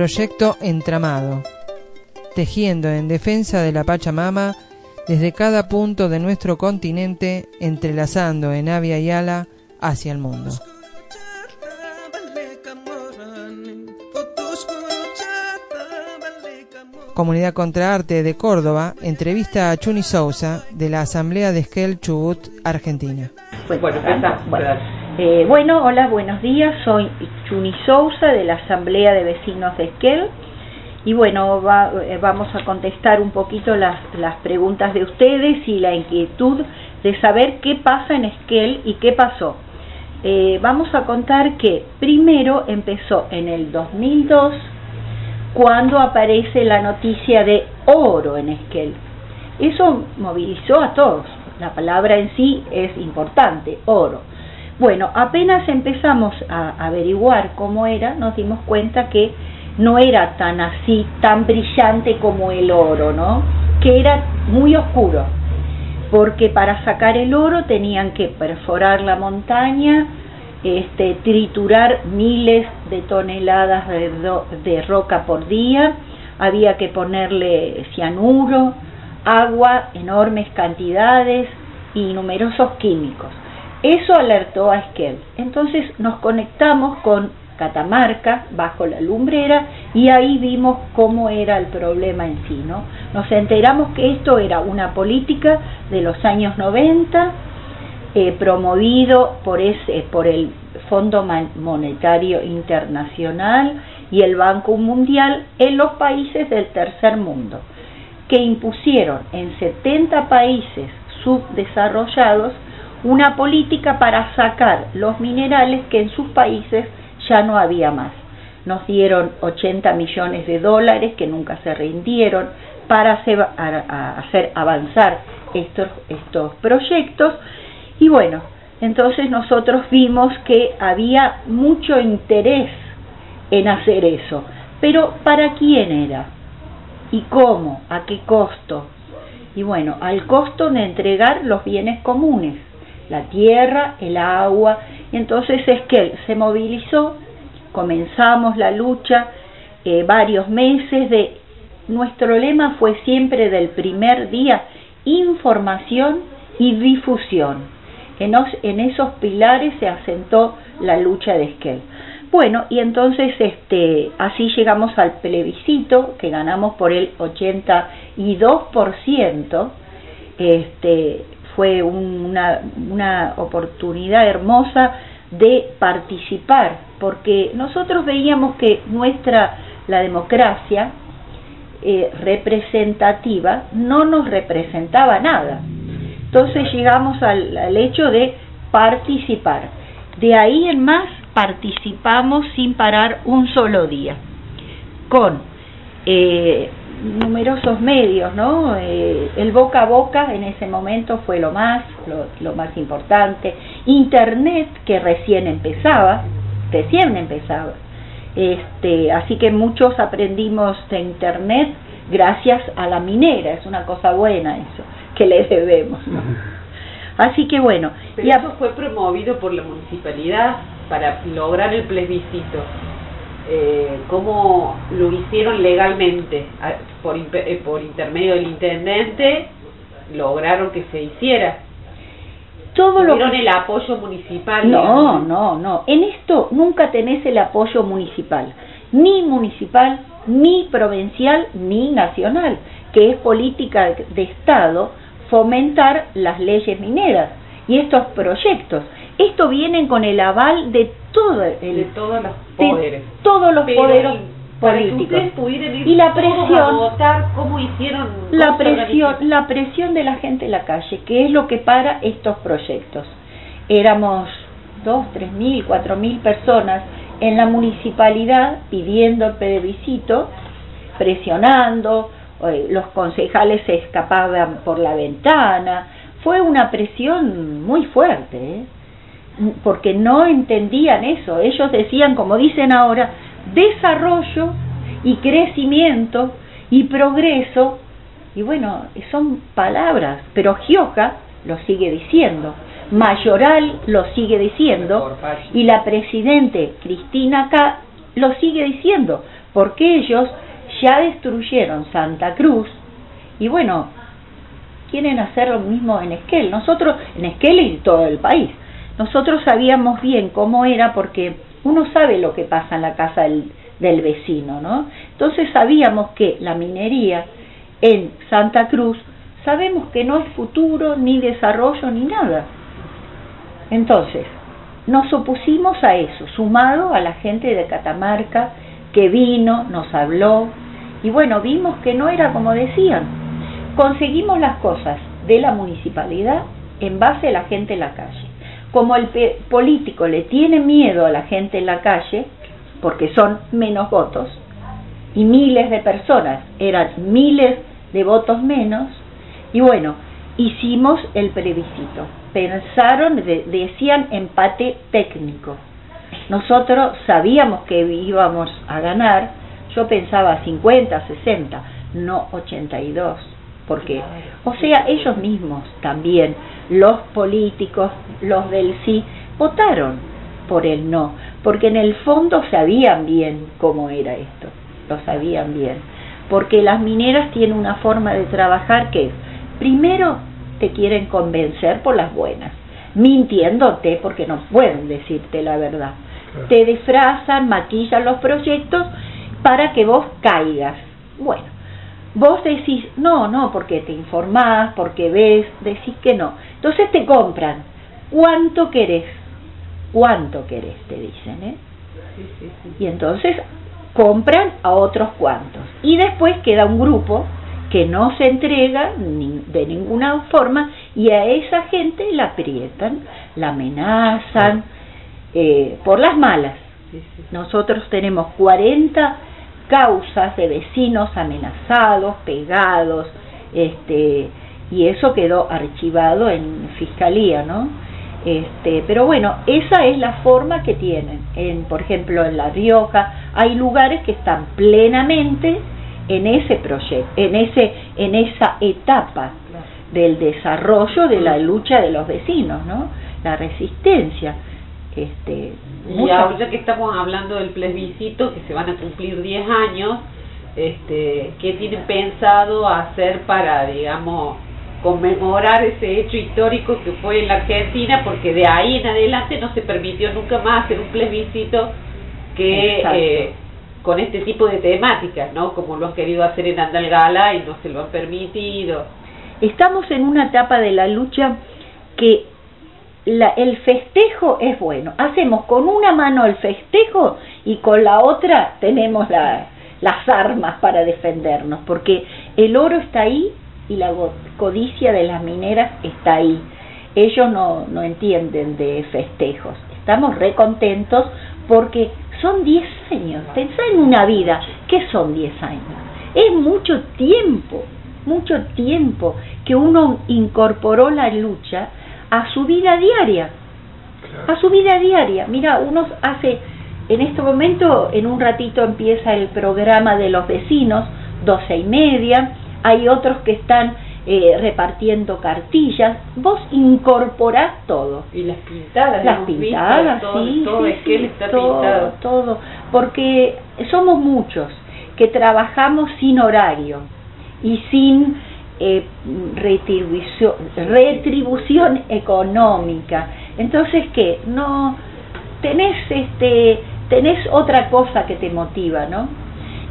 Proyecto Entramado, tejiendo en defensa de la Pachamama desde cada punto de nuestro continente, entrelazando en Avia y Ala hacia el mundo. Comunidad Contra Arte de Córdoba entrevista a Chuni Sousa de la Asamblea de Esquel Chubut, Argentina. Eh, bueno, hola, buenos días. Soy Chuni Sousa de la Asamblea de Vecinos de Esquel. Y bueno, eh, vamos a contestar un poquito las, las preguntas de ustedes y la inquietud de saber qué pasa en Esquel y qué pasó. Eh, vamos a contar que primero empezó en el 2002 cuando aparece la noticia de oro en Esquel. Eso movilizó a todos. La palabra en sí es importante, oro. Bueno, apenas empezamos a averiguar cómo era, nos dimos cuenta que no era tan así, tan brillante como el oro, ¿no? Que era muy oscuro, porque para sacar el oro tenían que perforar la montaña, este, triturar miles de toneladas de, roca por día, había que ponerle cianuro, agua, enormes cantidades y numerosos químicos. Eso alertó a Esquel. Entonces nos conectamos con Catamarca bajo la lumbrera y ahí vimos cómo era el problema en sí, ¿no? Nos enteramos que esto era una política de los años 90 eh, promovido por, ese, por el Fondo Monetario Internacional y el Banco Mundial en los países del tercer mundo, que impusieron en 70 países subdesarrollados una política para sacar los minerales que en sus países ya no había más. Nos dieron 80 millones de dólares que nunca se rindieron para hacer, avanzar estos, estos proyectos y bueno, entonces nosotros vimos que había mucho interés en hacer eso. Pero ¿para quién era? ¿Y cómo? ¿A qué costo? Y bueno, al costo de entregar los bienes comunes, la tierra, el agua. Y entonces es que se movilizó, comenzamos la lucha eh, varios meses de... Nuestro lema fue siempre del primer día información y difusión en, esos pilares se asentó la lucha de Esquel. Bueno, y entonces este, así llegamos al plebiscito, que ganamos por el 82%. Este, fue una, una oportunidad hermosa de participar, porque nosotros veíamos que nuestra, la democracia eh, representativa, no nos representaba nada. Entonces llegamos al, hecho de participar. De ahí en más participamos sin parar un solo día, con eh, numerosos medios, ¿no? Eh, el boca a boca en ese momento fue lo más, lo, más importante. Internet que recién empezaba, recién empezaba. Este, así que muchos aprendimos de Internet gracias a la minera, es una cosa buena eso que le debemos. Así que bueno. y eso fue promovido por la municipalidad para lograr el plebiscito. Eh, ¿Cómo lo hicieron legalmente? Por, eh, por intermedio del intendente lograron que se hiciera. Todo lo el apoyo municipal? No, no, no. En esto nunca tenés el apoyo municipal, ni municipal, ni provincial, ni nacional, que es política de Estado fomentar las leyes mineras y estos proyectos. Esto vienen con el aval de todo el, todos los poderes, todos los poderes políticos. y la presión. votar cómo hicieron la presión la presión de la gente en la calle que es lo que para estos proyectos. Éramos dos tres mil cuatro mil personas en la municipalidad pidiendo el plebiscito presionando eh, los concejales se escapaban por la ventana, fue una presión muy fuerte, ¿eh? Porque no entendían eso, ellos decían, como dicen ahora, desarrollo y crecimiento y progreso, y bueno, son palabras, pero Gioca lo sigue diciendo, Mayoral lo sigue diciendo, y la presidente Cristina acá lo sigue diciendo, porque ellos ya destruyeron Santa Cruz. Y bueno, quieren hacer lo mismo en Esquel. Nosotros, en Esquel y todo el país, nosotros sabíamos bien cómo era porque uno sabe lo que pasa en la casa del, vecino, ¿no? Entonces sabíamos que la minería en Santa Cruz, sabemos que no es futuro, ni desarrollo, ni nada. Entonces, nos opusimos a eso, sumado a la gente de Catamarca que vino, nos habló, y bueno, vimos que no era como decían. Conseguimos las cosas de la municipalidad en base a la gente en la calle. Como el político le tiene miedo a la gente en la calle, porque son menos votos, y miles de personas, eran miles de votos menos, y bueno, hicimos el plebiscito. Pensaron, decían empate técnico. Nosotros sabíamos que íbamos a ganar, yo pensaba 50, 60, no 82, porque, o sea, ellos mismos también, los políticos, los del sí, votaron por el no, porque en el fondo sabían bien cómo era esto, lo sabían bien porque las mineras tienen una forma de trabajar que es, primero te quieren convencer por las buenas, mintiéndote porque no pueden decirte la verdad. Te disfrazan, maquillan los proyectos para que vos caigas. Bueno, vos decís, no, no, porque te informás, porque ves, decís que no. Entonces te compran. ¿Cuánto querés? ¿Cuánto querés? Te dicen, ¿eh? Y entonces compran a otros cuantos. Y después queda un grupo que no se entrega de ninguna forma y a esa gente la aprietan, la amenazan eh, por las malas. Nosotros tenemos 40 causas de vecinos amenazados, pegados, este, y eso quedó archivado en fiscalía, ¿no? Este, pero bueno, esa es la forma que tienen. En, por ejemplo, en La Rioja hay lugares que están plenamente en ese proyecto, en ese, en esa etapa del desarrollo de la lucha de los vecinos, ¿no? La resistencia. Este, y ahora que estamos hablando del plebiscito, que se van a cumplir 10 años, este, ¿qué tienen pensado hacer para, digamos, conmemorar ese hecho histórico que fue en la Argentina, porque de ahí en adelante no se permitió nunca más hacer un plebiscito que eh, con este tipo de temáticas, ¿no? Como lo han querido hacer en Andalgala y no se lo han permitido. Estamos en una etapa de la lucha que la, el festejo es bueno. Hacemos con una mano el festejo y con la otra tenemos la, las armas para defendernos, porque el oro está ahí y la codicia de las mineras está ahí. Ellos no, no entienden de festejos. Estamos recontentos porque son 10 años. Pensá en una vida. ¿Qué son 10 años? Es mucho tiempo, mucho tiempo que uno incorporó la lucha a su vida diaria. A su vida diaria. Mira, uno hace, en este momento, en un ratito empieza el programa de los vecinos, doce y media, hay otros que están eh, repartiendo cartillas, vos incorporás todo. Y las pintadas, las pintadas, todo, sí, todo, está todo, todo, porque somos muchos que trabajamos sin horario y sin eh, retribución, retribución económica. Entonces, ¿qué? No tenés este tenés otra cosa que te motiva, ¿no?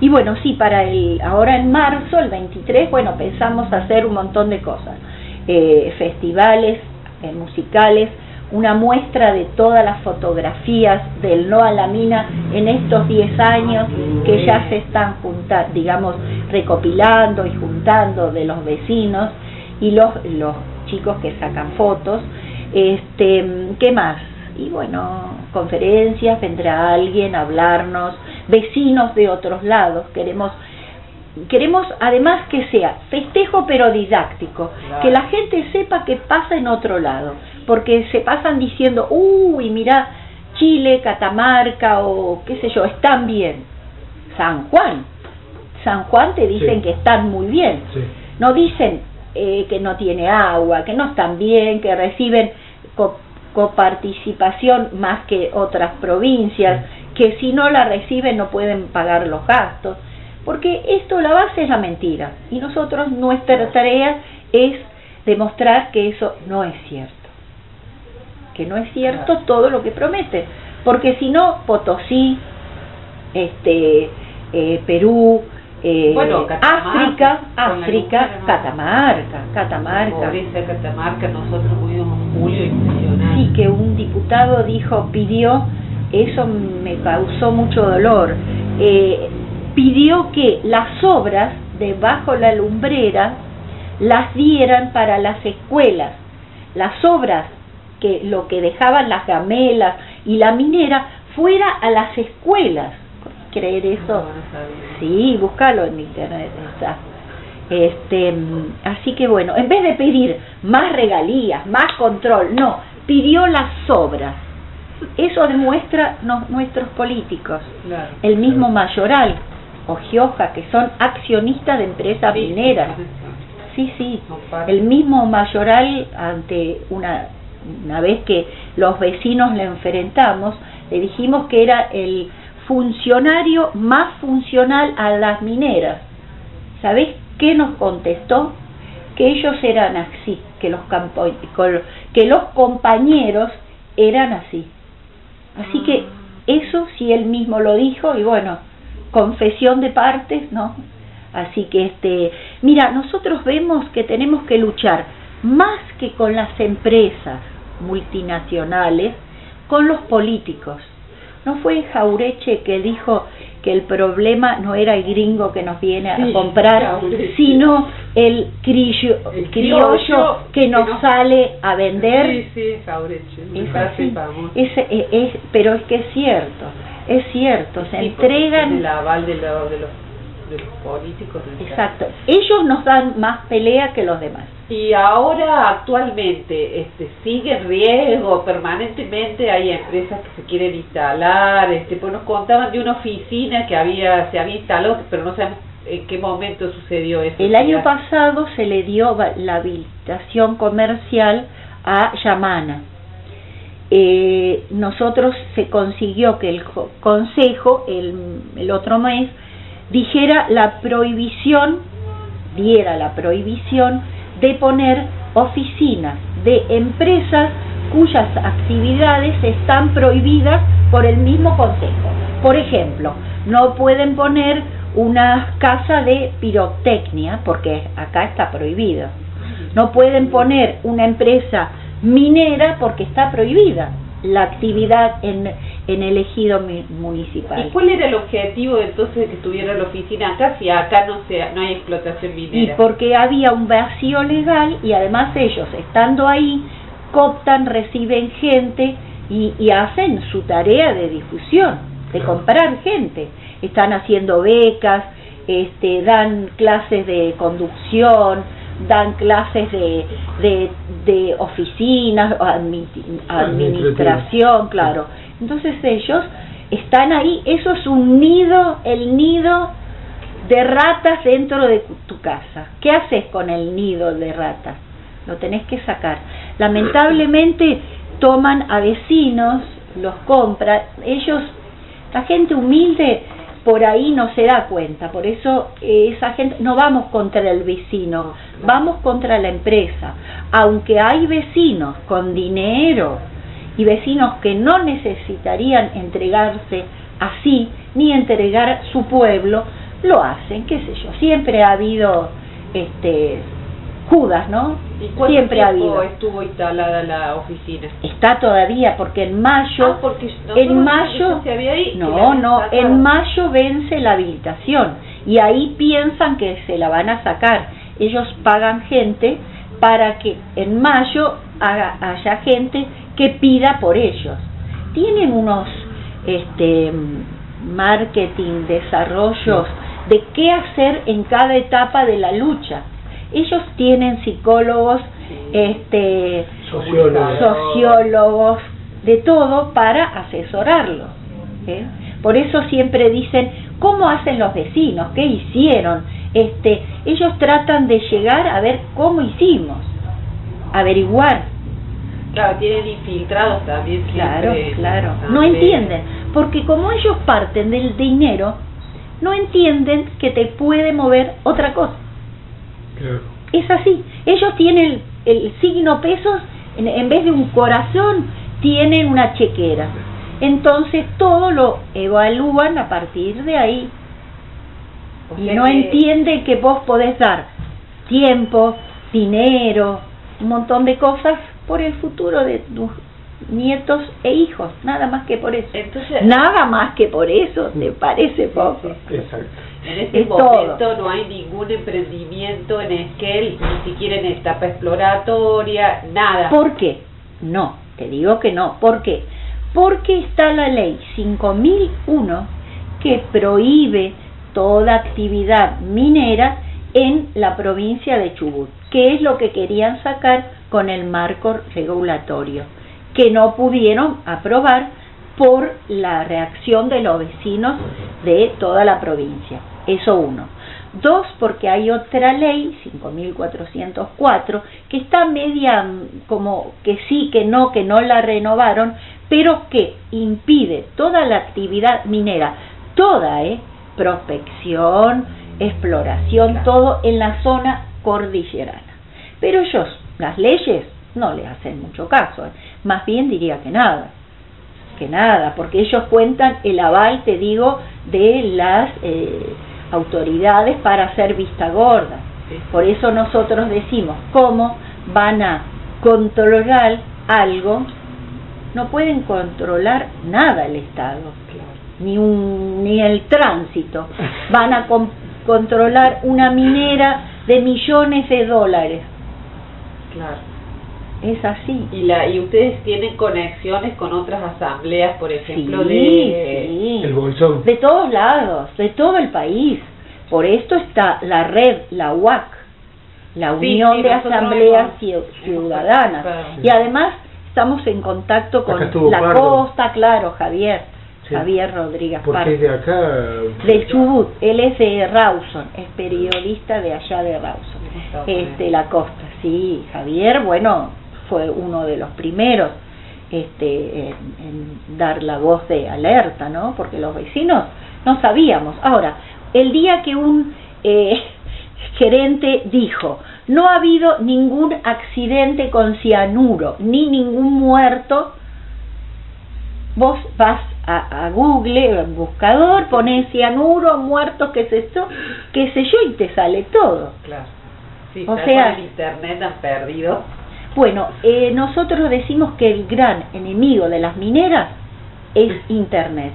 Y bueno, sí, para el, ahora en marzo, el 23, bueno, pensamos hacer un montón de cosas. Eh, festivales eh, musicales, una muestra de todas las fotografías del No a la Mina en estos 10 años que ya se están juntando, digamos, recopilando y juntando de los vecinos y los, los chicos que sacan fotos. Este, ¿Qué más? Y bueno, conferencias, vendrá alguien a hablarnos, vecinos de otros lados, queremos queremos además que sea festejo pero didáctico, que la gente sepa que pasa en otro lado, porque se pasan diciendo, uy, mira, Chile, Catamarca o qué sé yo, están bien. San Juan, San Juan te dicen que están muy bien, no dicen eh, que no tiene agua, que no están bien, que reciben coparticipación más que otras provincias que si no la reciben no pueden pagar los gastos, porque esto la base es la mentira. Y nosotros nuestra tarea es demostrar que eso no es cierto, que no es cierto todo lo que promete, porque si no Potosí, este, eh, Perú, eh, Bueno, África, África. Catamarca, Catamarca. Pobreza de Catamarca, nosotros tuvimos un julio impresionante. Sí, que un diputado dijo, pidió, eso me causó mucho dolor, eh, pidió que las obras debajo la lumbrera las dieran para las escuelas. Las obras, que lo que dejaban las gamelas y la minera, fuera a las escuelas. ¿Creer eso? Sí, búscalo en internet. Está. Este, así que bueno, en vez de pedir más regalías, más control, no, pidió las obras. Eso demuestra nuestros políticos. Claro. El mismo Mayoral o Gioja, que son accionistas de empresas mineras. sí, Sí. El mismo Mayoral, ante una, una vez que los vecinos le enfrentamos, le dijimos que era el funcionario más funcional a las mineras. ¿Sabés qué nos contestó? Que ellos eran así, que los, campo- que los compañeros eran así. Así que eso sí él mismo lo dijo y bueno, confesión de partes, ¿no? Así que este, mira, nosotros vemos que tenemos que luchar más que con las empresas multinacionales, con los políticos. ¿No fue Jaureche que dijo que el problema no era el gringo que nos viene a comprar, Jaureche. sino el, criollo, El criollo criollo que que nos no- sale a vender? Sí, sí, Jaureche, Es parece así. famoso. Es, es- es- pero es que es cierto, es cierto, se Sí, entregan... el aval de, de los, de los políticos. Exacto, ellos nos dan más pelea que los demás. Y ahora actualmente este, sigue en riesgo permanentemente, hay empresas que se quieren instalar, este, pues nos contaban de una oficina que había se había instalado, pero no sabemos en qué momento sucedió eso. El año pasado se le dio la habilitación comercial a Yamana. Eh, nosotros se consiguió que el jo- consejo el, el otro mes dijera la prohibición, diera la prohibición de poner oficinas de empresas cuyas actividades están prohibidas por el mismo consejo. Por ejemplo, no pueden poner una casa de pirotecnia porque acá está prohibido. No pueden poner una empresa minera porque está prohibida la actividad en, en el ejido municipal. ¿Y cuál era el objetivo entonces de que tuviera la oficina acá si acá no se, no hay explotación Y minera? porque había un vacío legal y además ellos estando ahí cooptan, reciben gente y, y hacen su tarea de difusión, de comprar gente. Están haciendo becas, este, dan clases de conducción, dan clases de, de, de oficinas, o admi- administración, claro. Entonces ellos están ahí, eso es un nido, el nido de ratas dentro de tu casa. ¿Qué haces con el nido de ratas? Lo tenés que sacar. Lamentablemente toman a vecinos, los compran, ellos, la gente humilde por ahí no se da cuenta, por eso eh, esa gente, no vamos contra el vecino, vamos contra la empresa. Aunque hay vecinos con dinero y vecinos que no necesitarían entregarse así, ni entregar su pueblo, lo hacen, qué sé yo. Siempre ha habido este Judas, ¿no? ¿Y Siempre ha habido. estuvo instalada la oficina? Está todavía porque en mayo Ah, porque en mayo se había ahí, no no en mayo vence la habilitación y ahí piensan que se la van a sacar ellos pagan gente para que en mayo haga- haya gente que pida por ellos tienen unos este marketing desarrollos de qué hacer en cada etapa de la lucha ellos tienen psicólogos este Sociólogos. sociólogos, de todo para asesorarlos. ¿eh? Por eso siempre dicen, ¿cómo hacen los vecinos? ¿Qué hicieron? Este, ellos tratan de llegar a ver cómo hicimos, averiguar. Claro, tienen infiltrados también. Claro, claro. No entienden, porque como ellos parten del dinero, no entienden que te puede mover otra cosa. Es así. Ellos tienen el, signo pesos, en, en, vez de un corazón, tienen una chequera. Entonces todo lo evalúan a partir de ahí. y no entiende que vos podés dar tiempo, dinero, un montón de cosas por el futuro de tus nietos e hijos, nada más que por eso. Entonces, nada más que por eso, ¿te parece poco? Exacto. En este momento no hay ningún emprendimiento en Esquel, ni siquiera en etapa exploratoria, nada. ¿Por qué? No, te digo que no. ¿Por qué? Porque está la ley 5001 que prohíbe toda actividad minera en la provincia de Chubut, que es lo que querían sacar con el marco regulatorio, que no pudieron aprobar por la reacción de los vecinos de toda la provincia. Eso uno. Dos, porque hay otra ley, 5404, que está media como que sí, que no, que no la renovaron, pero que impide toda la actividad minera, toda, ¿eh? Prospección, exploración, todo en la zona cordillerana. Pero ellos, las leyes, no le hacen mucho caso, ¿eh? Más bien diría que nada, que nada, porque ellos cuentan el aval, te digo, de las eh, autoridades para hacer vista gorda. Por eso nosotros decimos, ¿cómo van a controlar algo? No pueden controlar nada el Estado, ni, un, ni el tránsito. Van a controlar una minera de millones de dólares. Claro. Es así. Y, la, y ustedes tienen conexiones con otras asambleas, por ejemplo, de... El De todos lados, de todo el país. Por esto está la red, la UAC, la Unión de Asambleas Ciudadanas. Y además estamos en contacto con la costa, claro, Javier Javier Rodríguez Porque de acá. De Chubut, él es de Rawson, es periodista de allá de Rawson, este, la costa, sí, Javier, bueno, fue uno de los primeros este, en, dar la voz de alerta, ¿no? Porque los vecinos no sabíamos. Ahora, el día que un eh, gerente dijo, no ha habido ningún accidente con cianuro, ni ningún muerto, vos vas a, Google, en buscador, pones cianuro, muertos, qué sé yo, qué sé yo, y te sale todo. Claro. o sea, el internet han perdido. Bueno, eh, nosotros decimos que el gran enemigo de las mineras es internet,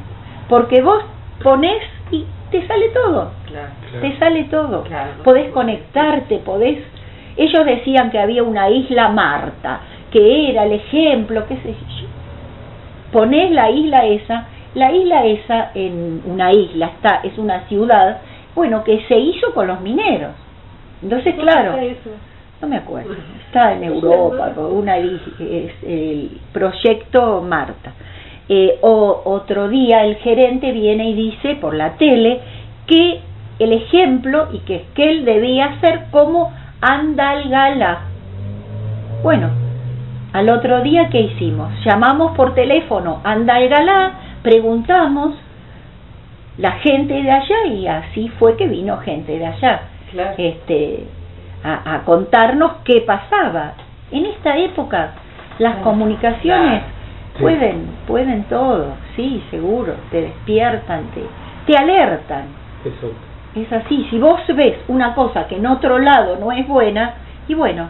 porque vos pones y te sale todo. Claro, Te sale todo. podés conectarte, podés... Ellos decían que había una isla Marta, que era el ejemplo, qué sé yo ponés la isla esa, la isla esa en una isla, está, es una ciudad, bueno, que se hizo con los mineros. Entonces, claro, no me acuerdo, está en Europa, una, es el proyecto Marta. Eh, o, otro día el gerente viene y dice por la tele que el ejemplo y que, que él debía hacer como Andalgalá. Bueno, al otro día, ¿qué hicimos? Llamamos por teléfono Andalgalá, preguntamos la gente de allá y así fue que vino gente de allá este, a, contarnos qué pasaba. En esta época las comunicaciones pueden, pueden todo, sí, seguro, te despiertan, te, te alertan. Eso. Es así, si vos ves una cosa que en otro lado no es buena, y bueno,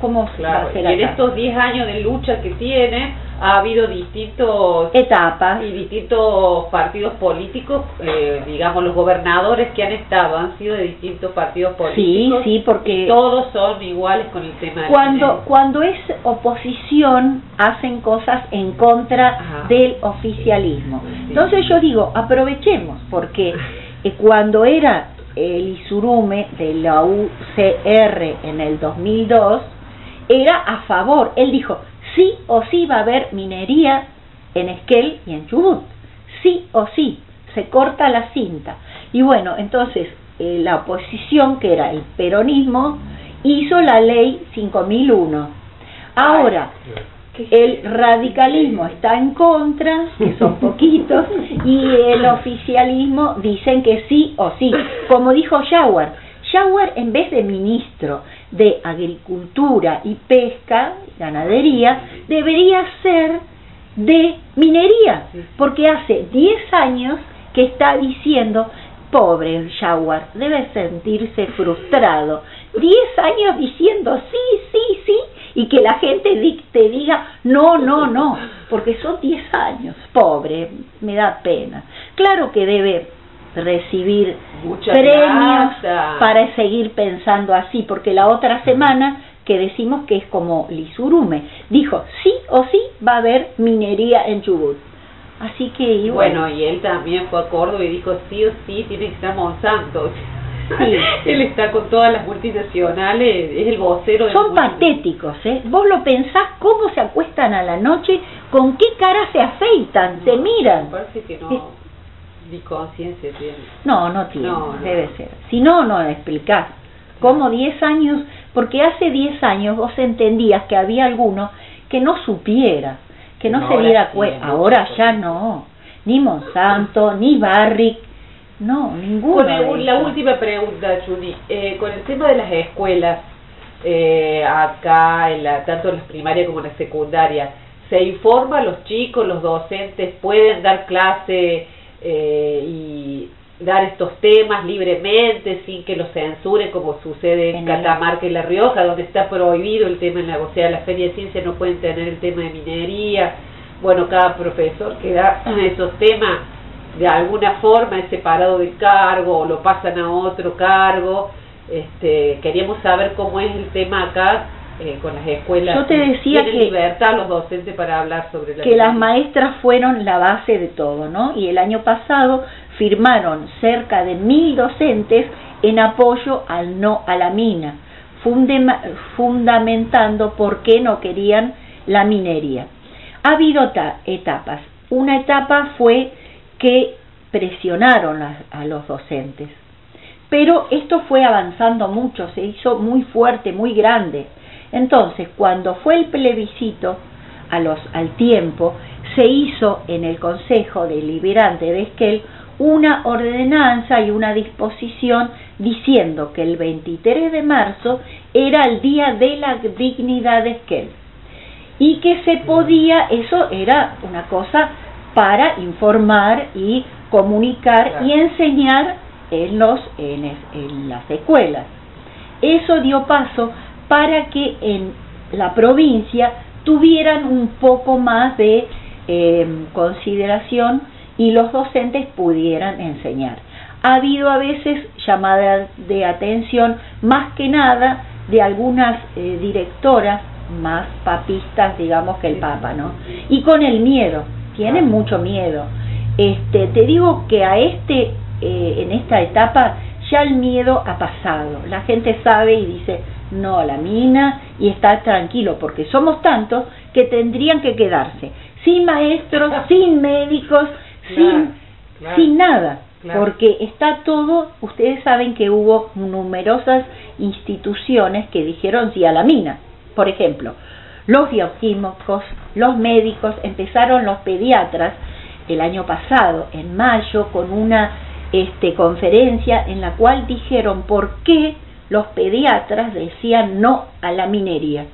cómo claro, y en estos 10 años de lucha que tiene ha habido distintos etapas. y distintos partidos políticos eh, digamos los gobernadores que han estado han sido de distintos partidos políticos sí sí porque todos son iguales con el tema cuando cuando es oposición hacen cosas en contra del oficialismo. Entonces yo digo aprovechemos porque eh, cuando era el Isurume de la UCR en el 2002 era a favor. Él dijo, sí o sí va a haber minería en Esquel y en Chubut. Sí o sí, se corta la cinta. Y bueno, entonces eh, la oposición, que era el peronismo, hizo la ley 5001. Ahora, el radicalismo está en contra, que son poquitos, y el oficialismo dicen que sí o sí. Como dijo Schauer, Schauer en vez de ministro de Agricultura y Pesca, Ganadería, debería ser de minería, porque hace 10 años que está diciendo, pobre Schauer, debe sentirse frustrado. 10 años diciendo sí, sí, sí, y que la gente te diga no, no, no, porque son 10 años, pobre, me da pena. Claro que debe recibir premios para seguir pensando así, porque la otra semana que decimos que es como Lisurume, dijo sí o sí va a haber minería en Chubut. Así que y bueno, y él también fue a Córdoba y dijo sí o sí tiene que estar Monsanto. Sí, él está con todas las multinacionales, es el vocero. Son patéticos, ¿eh? Vos lo pensás cómo se acuestan a la noche, con qué cara se afeitan, se miran. parece que no, ni conciencia tiene. No, no tiene, debe ser. Si no, no explicás. ¿Cómo 10 años? Porque hace 10 años vos entendías que había alguno que no supiera, que no, se diera cuenta. Ahora ya no. Ni Monsanto, ni Barrick, no, ninguna. la última pregunta, Judy. Eh, con el tema de las escuelas, eh, acá, en la, tanto en las primarias como en la secundaria, ¿se informa a los chicos, los docentes, pueden dar clase eh, y dar estos temas libremente sin que los censuren como sucede en, Catamarca y La Rioja donde está prohibido el tema en la o sea la feria de ciencia no pueden tener el tema de minería bueno cada profesor que da esos temas de alguna forma es separado del cargo o lo pasan a otro cargo. Este, queríamos saber cómo es el tema acá eh, con las escuelas. Yo te decía que libertad los docentes para hablar sobre que las maestras fueron la base de todo, ¿no? Y el año pasado firmaron cerca de mil docentes en apoyo al no a la mina, fundamentando por qué no querían la minería. Ha habido etapas. Una etapa fue que presionaron a, los docentes. Pero esto fue avanzando mucho, se hizo muy fuerte, muy grande. Entonces, cuando fue el plebiscito a los, al tiempo, se hizo en el Consejo Deliberante de Esquel una ordenanza y una disposición diciendo que el 23 de marzo era el día de la dignidad de Esquel y que se podía, eso era una cosa para informar y comunicar y enseñar en, los, en, las escuelas. Eso dio paso para que en la provincia tuvieran un poco más de em, consideración y los docentes pudieran enseñar. Ha habido a veces llamadas de atención, más que nada de algunas eh, directoras más papistas, digamos, que el Papa, ¿no? Y con el miedo, tienen mucho miedo. Este, te digo que a este, eh, en esta etapa, ya el miedo ha pasado. La gente sabe y dice, no a la mina y está tranquilo, porque somos tantos que tendrían que quedarse sin maestros, sin médicos, sin, sin nada. Porque está todo, ustedes saben que hubo numerosas instituciones que dijeron sí a la mina. Por ejemplo, los bioquímicos, los médicos, empezaron los pediatras el año pasado, en mayo, con una este, conferencia en la cual dijeron por qué los pediatras decían no a la minería,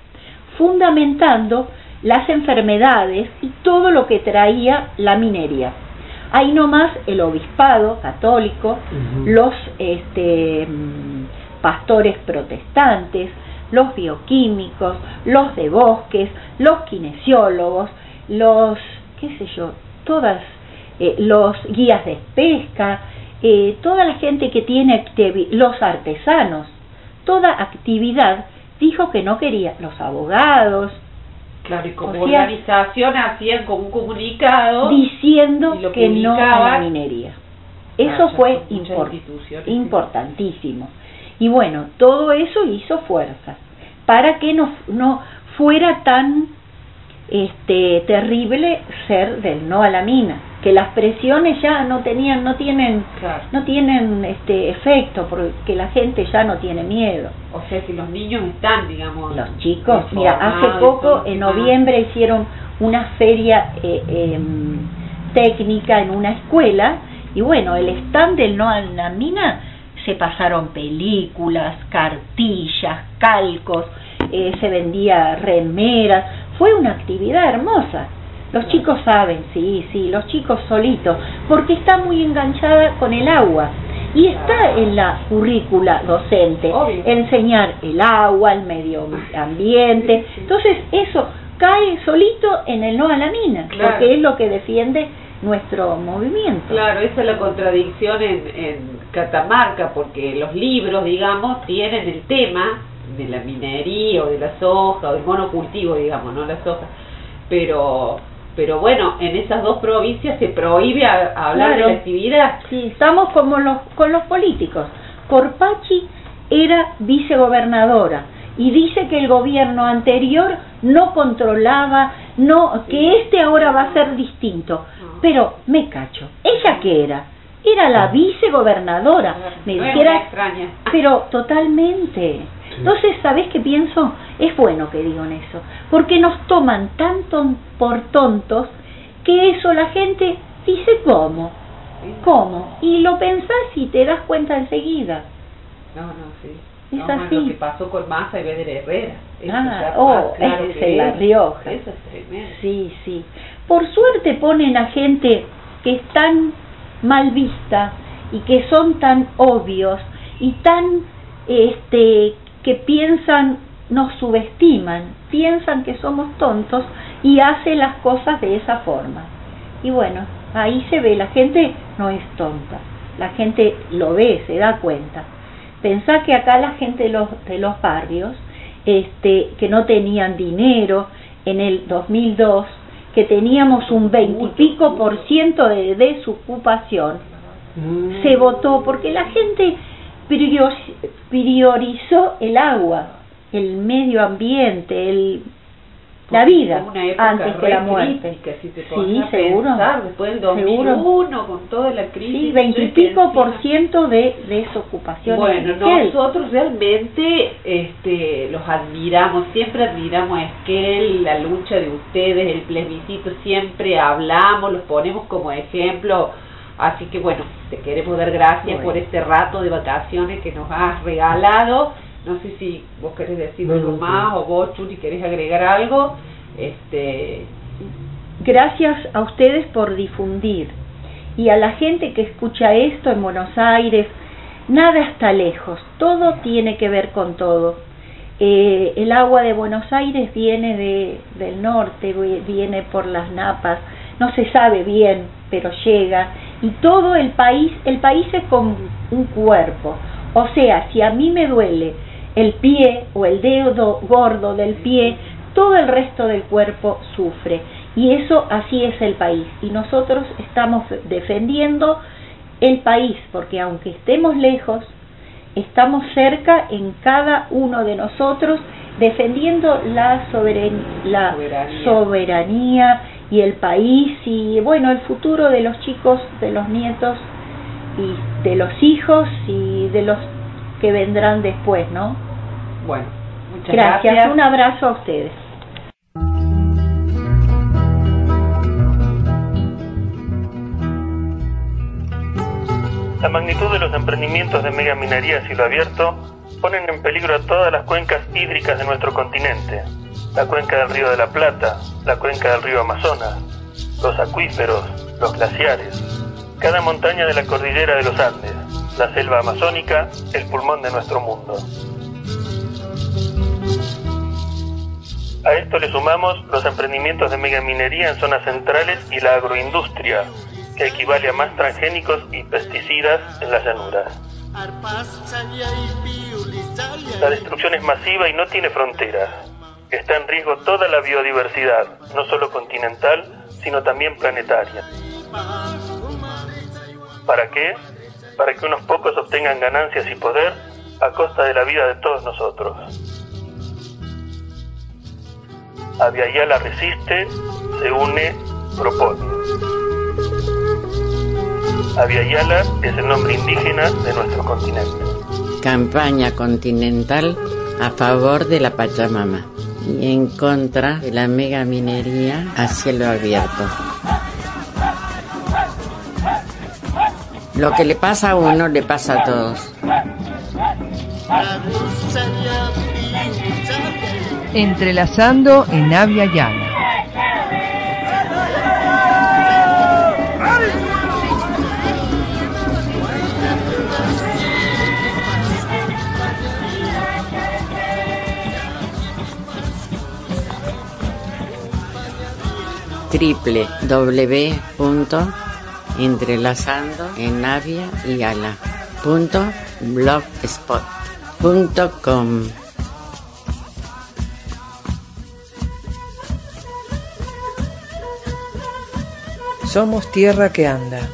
fundamentando las enfermedades y todo lo que traía la minería. Ahí nomás el obispado católico, los este, mm, pastores protestantes, los bioquímicos, los de bosques, los kinesiólogos, los, qué sé yo, todas, eh, los guías de pesca, eh, toda la gente que tiene, los artesanos, toda actividad dijo que no quería, los abogados. Claro, y como organización hacían como un comunicado diciendo que no a la minería. Eso fue importantísimo. Y bueno, todo eso hizo fuerza para que no, no fuera tan este, terrible ser del no a la mina. que las presiones ya no tenían no tienen no tienen este efecto porque la gente ya no tiene miedo o sea que los niños están digamos los chicos mira hace poco en noviembre hicieron una feria eh, em, técnica en una escuela y bueno el stand del no a la mina se pasaron películas cartillas calcos eh, se vendía remeras fue una actividad hermosa los chicos saben, sí, sí, los chicos solitos, porque está muy enganchada con el agua. Y está en la currícula docente enseñar el agua, el medio ambiente. Entonces eso cae solito en el no a la mina, porque es lo que defiende nuestro movimiento. Claro, esa es la contradicción en, en Catamarca, porque los libros, digamos, tienen el tema de la minería o de la soja o del monocultivo, digamos, no la soja, pero pero bueno, en esas dos provincias se prohíbe hablar de la actividad. Sí, estamos como los, con los políticos. Corpachi era vicegobernadora y dice que el gobierno anterior no controlaba, no que este ahora va a ser distinto. Ah. Pero me cacho, ¿ella qué era? Era la vicegobernadora. Me extraña. Pero totalmente. Entonces, ¿sabés qué pienso? Es bueno que digan eso, porque nos toman tanto por tontos que eso la gente dice cómo, cómo, y lo pensás y te das cuenta enseguida. No, no, sí. Es así. Lo que pasó con Massa y Beder Herrera. ah, oh, es en La Rioja. Eso es tremendo. Sí, sí. Por suerte ponen a gente que es tan mal vista y que son tan obvios y tan este que piensan, nos subestiman, piensan que somos tontos y hacen las cosas de esa forma. Y bueno, ahí se ve, la gente no es tonta, la gente lo ve, se da cuenta. Pensá que acá la gente de los, de los barrios, este, que no tenían dinero en el 2002, que teníamos un veintipico por ciento de desocupación, mm. se votó porque la gente priorizó el agua, el medio ambiente, el, la vida antes que la muerte. sí, seguro. después del 2001 con toda la crisis. Sí, veintipico por ciento de desocupación. Bueno, nosotros realmente este, los admiramos, siempre admiramos a Esquel, la lucha de ustedes, el plebiscito, siempre hablamos, los ponemos como ejemplo Así que bueno, te queremos dar gracias por este rato de vacaciones que nos has regalado. No sé si vos querés decir algo más o vos, Chuli, querés agregar algo. Este... Gracias a ustedes por difundir. Y a la gente que escucha esto en Buenos Aires, nada está lejos, todo tiene que ver con todo. Eh, el agua de Buenos Aires viene de, del norte, viene por las napas, no se sabe bien, pero llega y todo el país, el país es como un cuerpo. O sea, si a mí me duele el pie o el dedo gordo del pie, todo el resto del cuerpo sufre. Y eso así es el país. Y nosotros estamos defendiendo el país, porque aunque estemos lejos, estamos cerca en cada uno de nosotros defendiendo la, la soberanía y el país y bueno, el futuro de los chicos, de los nietos y de los hijos y de los que vendrán después, ¿no? Bueno, muchas gracias. gracias. Un abrazo a ustedes. La magnitud de los emprendimientos de mega minería a cielo abierto ponen en peligro a todas las cuencas hídricas de nuestro continente la cuenca del río de la Plata, la cuenca del río Amazonas, los acuíferos, los glaciares, cada montaña de la cordillera de los Andes, la selva amazónica, el pulmón de nuestro mundo. A esto le sumamos los emprendimientos de megaminería en zonas centrales y la agroindustria, que equivale a más transgénicos y pesticidas en las llanuras. La destrucción es masiva y no tiene fronteras está en riesgo toda la biodiversidad, no solo continental, sino también planetaria. ¿Para qué? Para que unos pocos obtengan ganancias y poder a costa de la vida de todos nosotros. Aviala resiste, se une, propone. Yala es el nombre indígena de nuestro continente. Campaña continental a favor de la Pachamama y en contra de la megaminería a cielo abierto. Lo que le pasa a uno le pasa a todos. Entrelazando en Avia Yala. www.entrelazando en Avia y Ala. blogspot.com Somos tierra que anda.